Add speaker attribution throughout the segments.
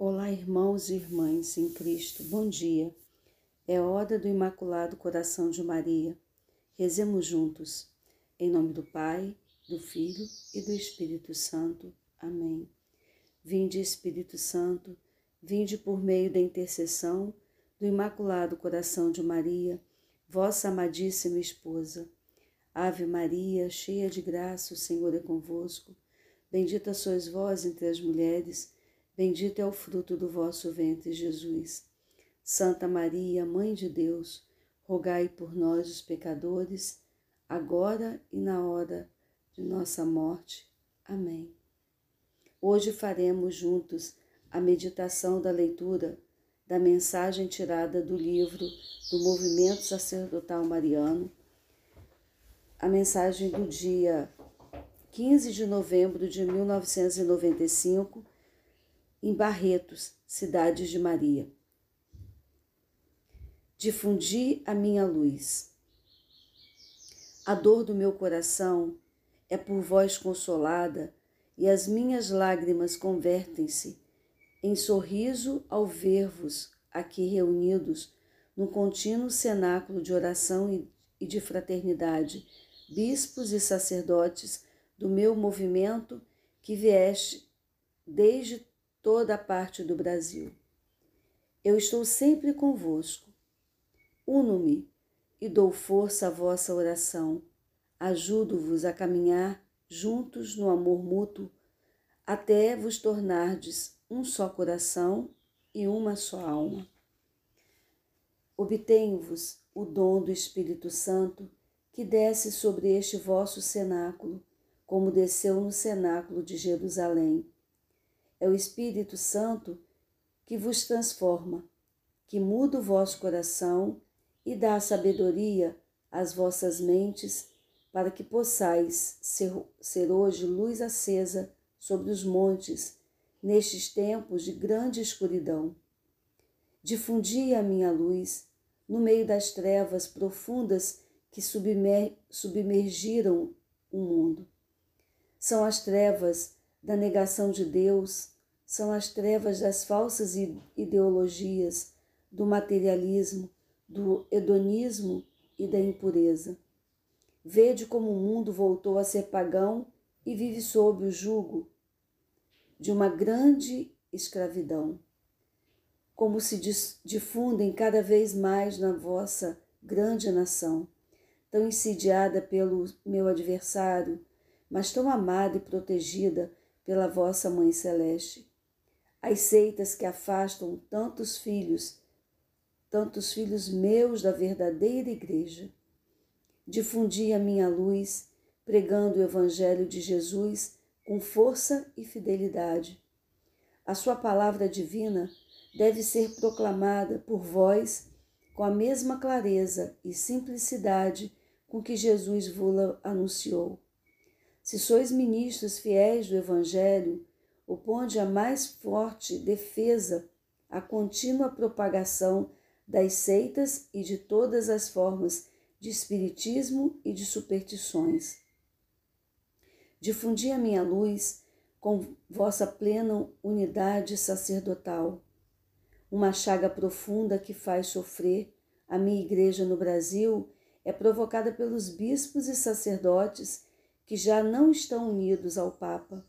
Speaker 1: Olá, irmãos e irmãs em Cristo, bom dia. É hora do Imaculado Coração de Maria. Rezemos juntos. Em nome do Pai, do Filho e do Espírito Santo. Amém. Vinde, Espírito Santo, vinde por meio da intercessão do Imaculado Coração de Maria, vossa amadíssima esposa. Ave Maria, cheia de graça, o Senhor é convosco. Bendita sois vós entre as mulheres Bendito é o fruto do vosso ventre, Jesus. Santa Maria, Mãe de Deus, rogai por nós, os pecadores, agora e na hora de nossa morte. Amém. Hoje faremos juntos a meditação da leitura da mensagem tirada do livro do Movimento Sacerdotal Mariano, a mensagem do dia 15 de novembro de 1995 em Barretos, cidades de Maria. Difundi a minha luz. A dor do meu coração é por vós consolada, e as minhas lágrimas convertem-se em sorriso ao ver-vos aqui reunidos no contínuo cenáculo de oração e de fraternidade, bispos e sacerdotes do meu movimento que vieste desde toda a parte do Brasil. Eu estou sempre convosco. Uno-me e dou força à vossa oração. Ajudo-vos a caminhar juntos no amor mútuo até vos tornardes um só coração e uma só alma. Obtenho-vos o dom do Espírito Santo que desce sobre este vosso cenáculo, como desceu no cenáculo de Jerusalém é o Espírito Santo que vos transforma, que muda o vosso coração e dá sabedoria às vossas mentes, para que possais ser, ser hoje luz acesa sobre os montes, nestes tempos de grande escuridão. Difundi a minha luz no meio das trevas profundas que submer, submergiram o mundo. São as trevas da negação de Deus, são as trevas das falsas ideologias, do materialismo, do hedonismo e da impureza. Vede como o mundo voltou a ser pagão e vive sob o jugo de uma grande escravidão. Como se difundem cada vez mais na vossa grande nação, tão insidiada pelo meu adversário, mas tão amada e protegida pela vossa Mãe Celeste. As seitas que afastam tantos filhos, tantos filhos meus da verdadeira igreja. Difundi a minha luz, pregando o Evangelho de Jesus com força e fidelidade. A sua palavra divina deve ser proclamada por vós com a mesma clareza e simplicidade com que Jesus vos anunciou. Se sois ministros fiéis do Evangelho, oponde a mais forte defesa à contínua propagação das seitas e de todas as formas de espiritismo e de superstições. Difundi a minha luz com vossa plena unidade sacerdotal, uma chaga profunda que faz sofrer a minha igreja no Brasil é provocada pelos bispos e sacerdotes que já não estão unidos ao Papa.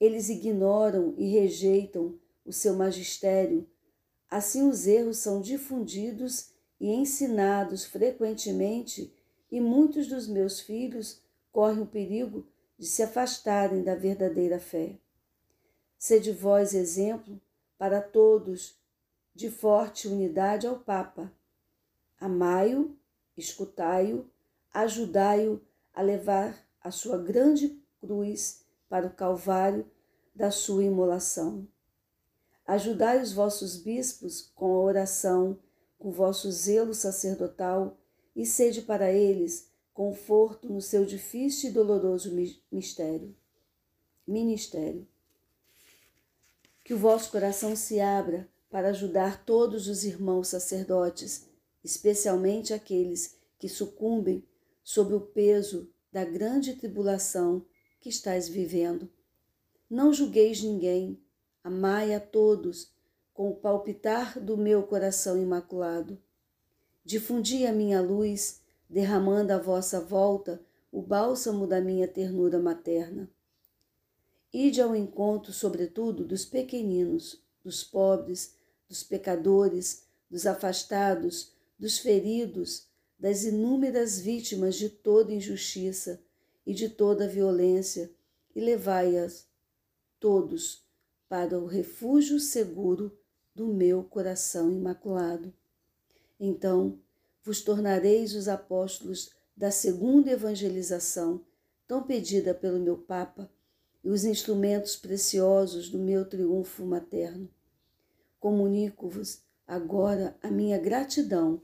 Speaker 1: Eles ignoram e rejeitam o seu magistério. Assim, os erros são difundidos e ensinados frequentemente, e muitos dos meus filhos correm o perigo de se afastarem da verdadeira fé. Sede vós exemplo para todos de forte unidade ao Papa. Amai-o, escutai-o, ajudai-o a levar a sua grande cruz para o Calvário da sua imolação. Ajudai os vossos bispos com a oração, com vosso zelo sacerdotal, e sede para eles conforto no seu difícil e doloroso mistério. Ministério. Que o vosso coração se abra para ajudar todos os irmãos sacerdotes, especialmente aqueles que sucumbem sob o peso da grande tribulação que estáis vivendo. Não julgueis ninguém, amai a todos com o palpitar do meu coração imaculado. Difundi a minha luz, derramando à vossa volta o bálsamo da minha ternura materna. Ide ao encontro, sobretudo, dos pequeninos, dos pobres, dos pecadores, dos afastados, dos feridos, das inúmeras vítimas de toda injustiça e de toda violência, e levai-as todos para o refúgio seguro do meu coração imaculado. Então vos tornareis os apóstolos da segunda evangelização, tão pedida pelo meu Papa, e os instrumentos preciosos do meu triunfo materno. Comunico-vos agora a minha gratidão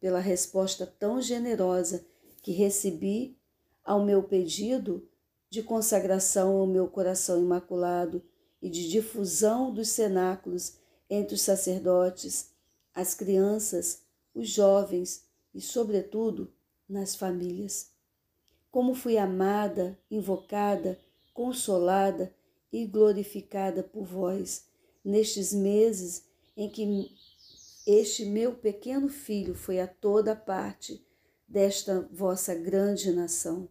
Speaker 1: pela resposta tão generosa que recebi ao meu pedido de consagração ao meu coração imaculado e de difusão dos cenáculos entre os sacerdotes, as crianças, os jovens e, sobretudo, nas famílias. Como fui amada, invocada, consolada e glorificada por vós nestes meses em que este meu pequeno filho foi a toda parte desta vossa grande nação.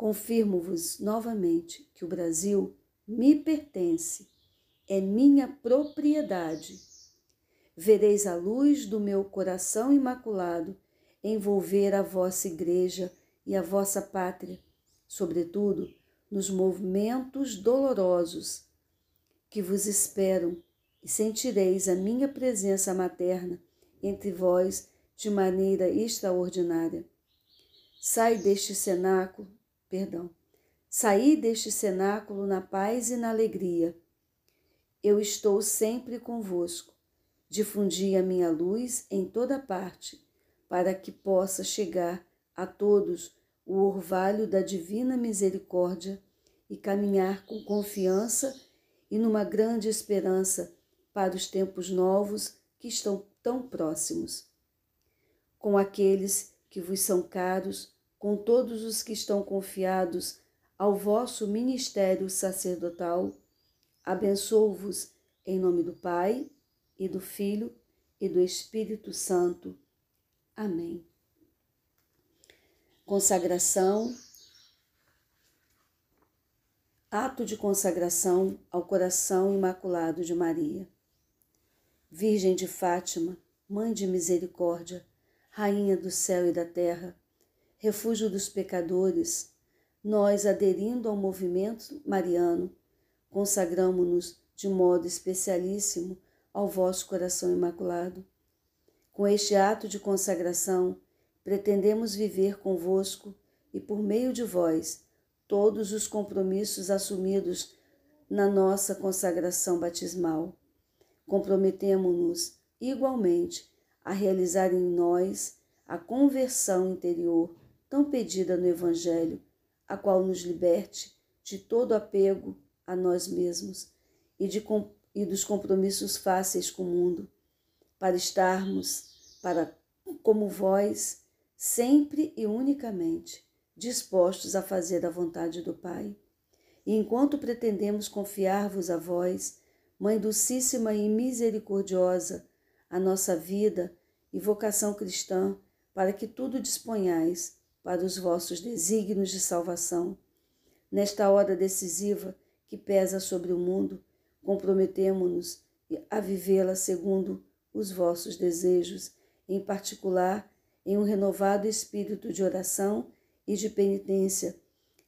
Speaker 1: Confirmo-vos novamente que o Brasil me pertence, é minha propriedade. Vereis a luz do meu coração imaculado envolver a vossa igreja e a vossa pátria, sobretudo nos movimentos dolorosos que vos esperam, e sentireis a minha presença materna entre vós de maneira extraordinária. Sai deste cenáculo, perdão, saí deste cenáculo na paz e na alegria. Eu estou sempre convosco. Difundi a minha luz em toda parte, para que possa chegar a todos o orvalho da divina misericórdia e caminhar com confiança e numa grande esperança para os tempos novos que estão tão próximos. Com aqueles que vos são caros, com todos os que estão confiados ao vosso ministério sacerdotal, abençoo-vos em nome do Pai e do Filho e do Espírito Santo. Amém. Consagração Ato de consagração ao coração imaculado de Maria. Virgem de Fátima, Mãe de Misericórdia, Rainha do céu e da terra, refúgio dos pecadores, nós, aderindo ao movimento mariano, consagramo-nos de modo especialíssimo ao vosso coração imaculado. Com este ato de consagração, pretendemos viver convosco e por meio de vós todos os compromissos assumidos na nossa consagração batismal. Comprometemo-nos igualmente a realizar em nós a conversão interior tão pedida no Evangelho, a qual nos liberte de todo apego a nós mesmos e, de, e dos compromissos fáceis com o mundo, para estarmos, para como vós, sempre e unicamente dispostos a fazer a vontade do Pai. E enquanto pretendemos confiar-vos a vós, Mãe Dulcíssima e Misericordiosa, a nossa vida e vocação cristã, para que tudo disponhais para os vossos desígnios de salvação. Nesta hora decisiva que pesa sobre o mundo, comprometemo-nos a vivê-la segundo os vossos desejos, em particular em um renovado espírito de oração e de penitência,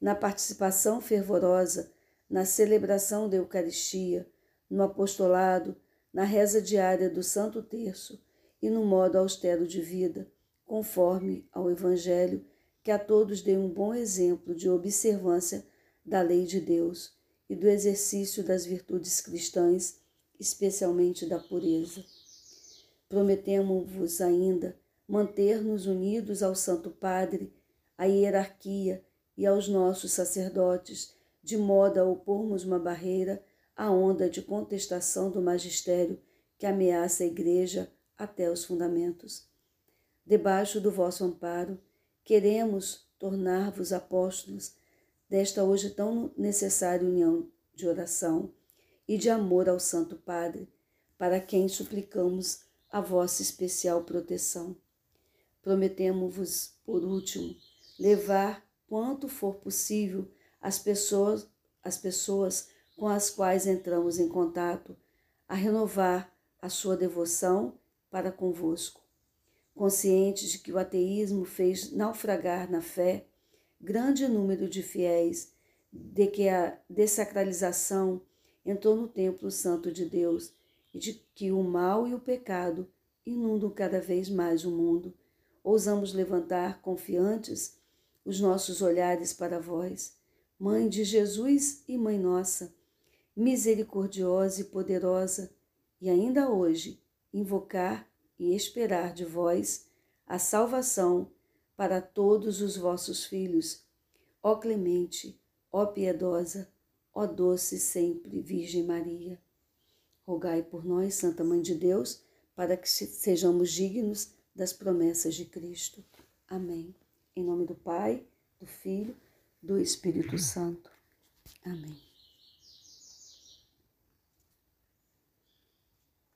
Speaker 1: na participação fervorosa, na celebração da Eucaristia, no apostolado, na reza diária do Santo Terço e no modo austero de vida, conforme ao Evangelho, que a todos dê um bom exemplo de observância da lei de Deus e do exercício das virtudes cristãs, especialmente da pureza. Prometemos-vos ainda manter-nos unidos ao Santo Padre à hierarquia e aos nossos sacerdotes, de modo a opormos uma barreira à onda de contestação do magistério que ameaça a Igreja até os fundamentos. Debaixo do vosso amparo, queremos tornar-vos apóstolos desta hoje tão necessária união de oração e de amor ao Santo Padre, para quem suplicamos a vossa especial proteção. Prometemos-vos, por último, levar quanto for possível as pessoas, as pessoas com as quais entramos em contato a renovar a sua devoção para convosco. Conscientes de que o ateísmo fez naufragar na fé grande número de fiéis, de que a desacralização entrou no templo santo de Deus e de que o mal e o pecado inundam cada vez mais o mundo, ousamos levantar confiantes os nossos olhares para vós, Mãe de Jesus e Mãe nossa, misericordiosa e poderosa, e ainda hoje invocar e esperar de vós a salvação para todos os vossos filhos. Ó clemente, ó piedosa, ó doce sempre Virgem Maria. Rogai por nós, Santa Mãe de Deus, para que sejamos dignos das promessas de Cristo. Amém. Em nome do Pai, do Filho, do Espírito Santo. Amém.